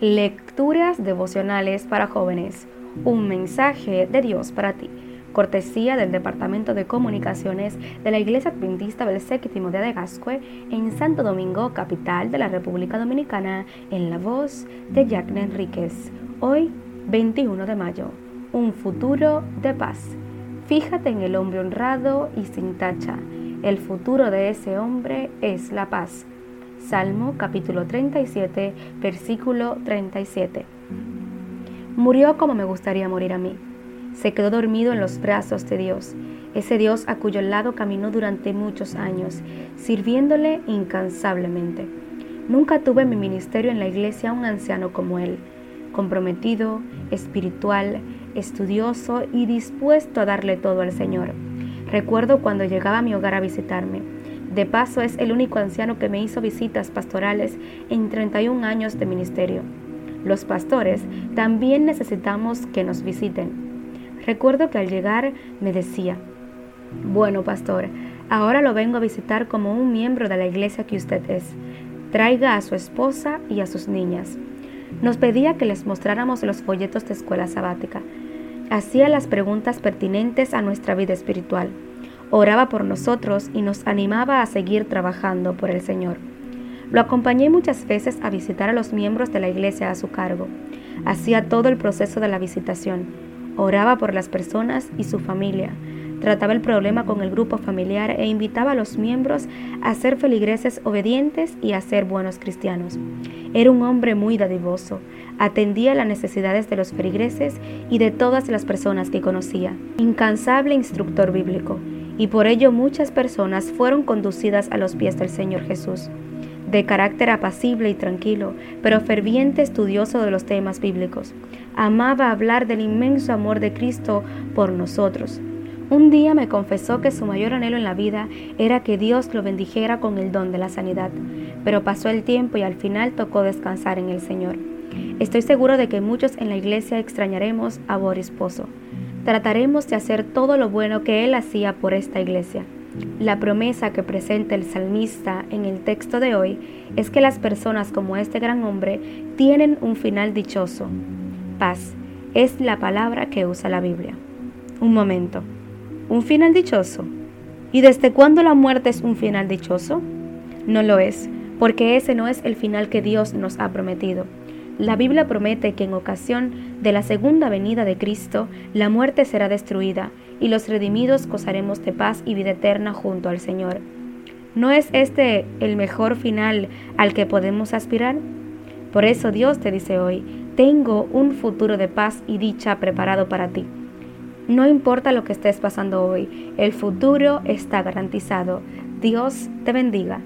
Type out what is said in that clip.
Lecturas devocionales para jóvenes. Un mensaje de Dios para ti. Cortesía del Departamento de Comunicaciones de la Iglesia Adventista del Séptimo de Gascue en Santo Domingo, capital de la República Dominicana, en la voz de Jacqueline Enríquez. Hoy, 21 de mayo. Un futuro de paz. Fíjate en el hombre honrado y sin tacha. El futuro de ese hombre es la paz. Salmo capítulo 37, versículo 37. Murió como me gustaría morir a mí. Se quedó dormido en los brazos de Dios, ese Dios a cuyo lado caminó durante muchos años, sirviéndole incansablemente. Nunca tuve en mi ministerio en la iglesia un anciano como él, comprometido, espiritual, estudioso y dispuesto a darle todo al Señor. Recuerdo cuando llegaba a mi hogar a visitarme de paso, es el único anciano que me hizo visitas pastorales en 31 años de ministerio. Los pastores también necesitamos que nos visiten. Recuerdo que al llegar me decía, bueno, pastor, ahora lo vengo a visitar como un miembro de la iglesia que usted es. Traiga a su esposa y a sus niñas. Nos pedía que les mostráramos los folletos de escuela sabática. Hacía las preguntas pertinentes a nuestra vida espiritual oraba por nosotros y nos animaba a seguir trabajando por el Señor. Lo acompañé muchas veces a visitar a los miembros de la iglesia a su cargo. Hacía todo el proceso de la visitación. Oraba por las personas y su familia. Trataba el problema con el grupo familiar e invitaba a los miembros a ser feligreses obedientes y a ser buenos cristianos. Era un hombre muy dadivoso. Atendía las necesidades de los feligreses y de todas las personas que conocía. Incansable instructor bíblico y por ello muchas personas fueron conducidas a los pies del Señor Jesús. De carácter apacible y tranquilo, pero ferviente estudioso de los temas bíblicos, amaba hablar del inmenso amor de Cristo por nosotros. Un día me confesó que su mayor anhelo en la vida era que Dios lo bendijera con el don de la sanidad, pero pasó el tiempo y al final tocó descansar en el Señor. Estoy seguro de que muchos en la iglesia extrañaremos a Boris Pozo trataremos de hacer todo lo bueno que Él hacía por esta iglesia. La promesa que presenta el salmista en el texto de hoy es que las personas como este gran hombre tienen un final dichoso. Paz es la palabra que usa la Biblia. Un momento. ¿Un final dichoso? ¿Y desde cuándo la muerte es un final dichoso? No lo es, porque ese no es el final que Dios nos ha prometido. La Biblia promete que en ocasión de la segunda venida de Cristo, la muerte será destruida y los redimidos gozaremos de paz y vida eterna junto al Señor. ¿No es este el mejor final al que podemos aspirar? Por eso Dios te dice hoy, tengo un futuro de paz y dicha preparado para ti. No importa lo que estés pasando hoy, el futuro está garantizado. Dios te bendiga.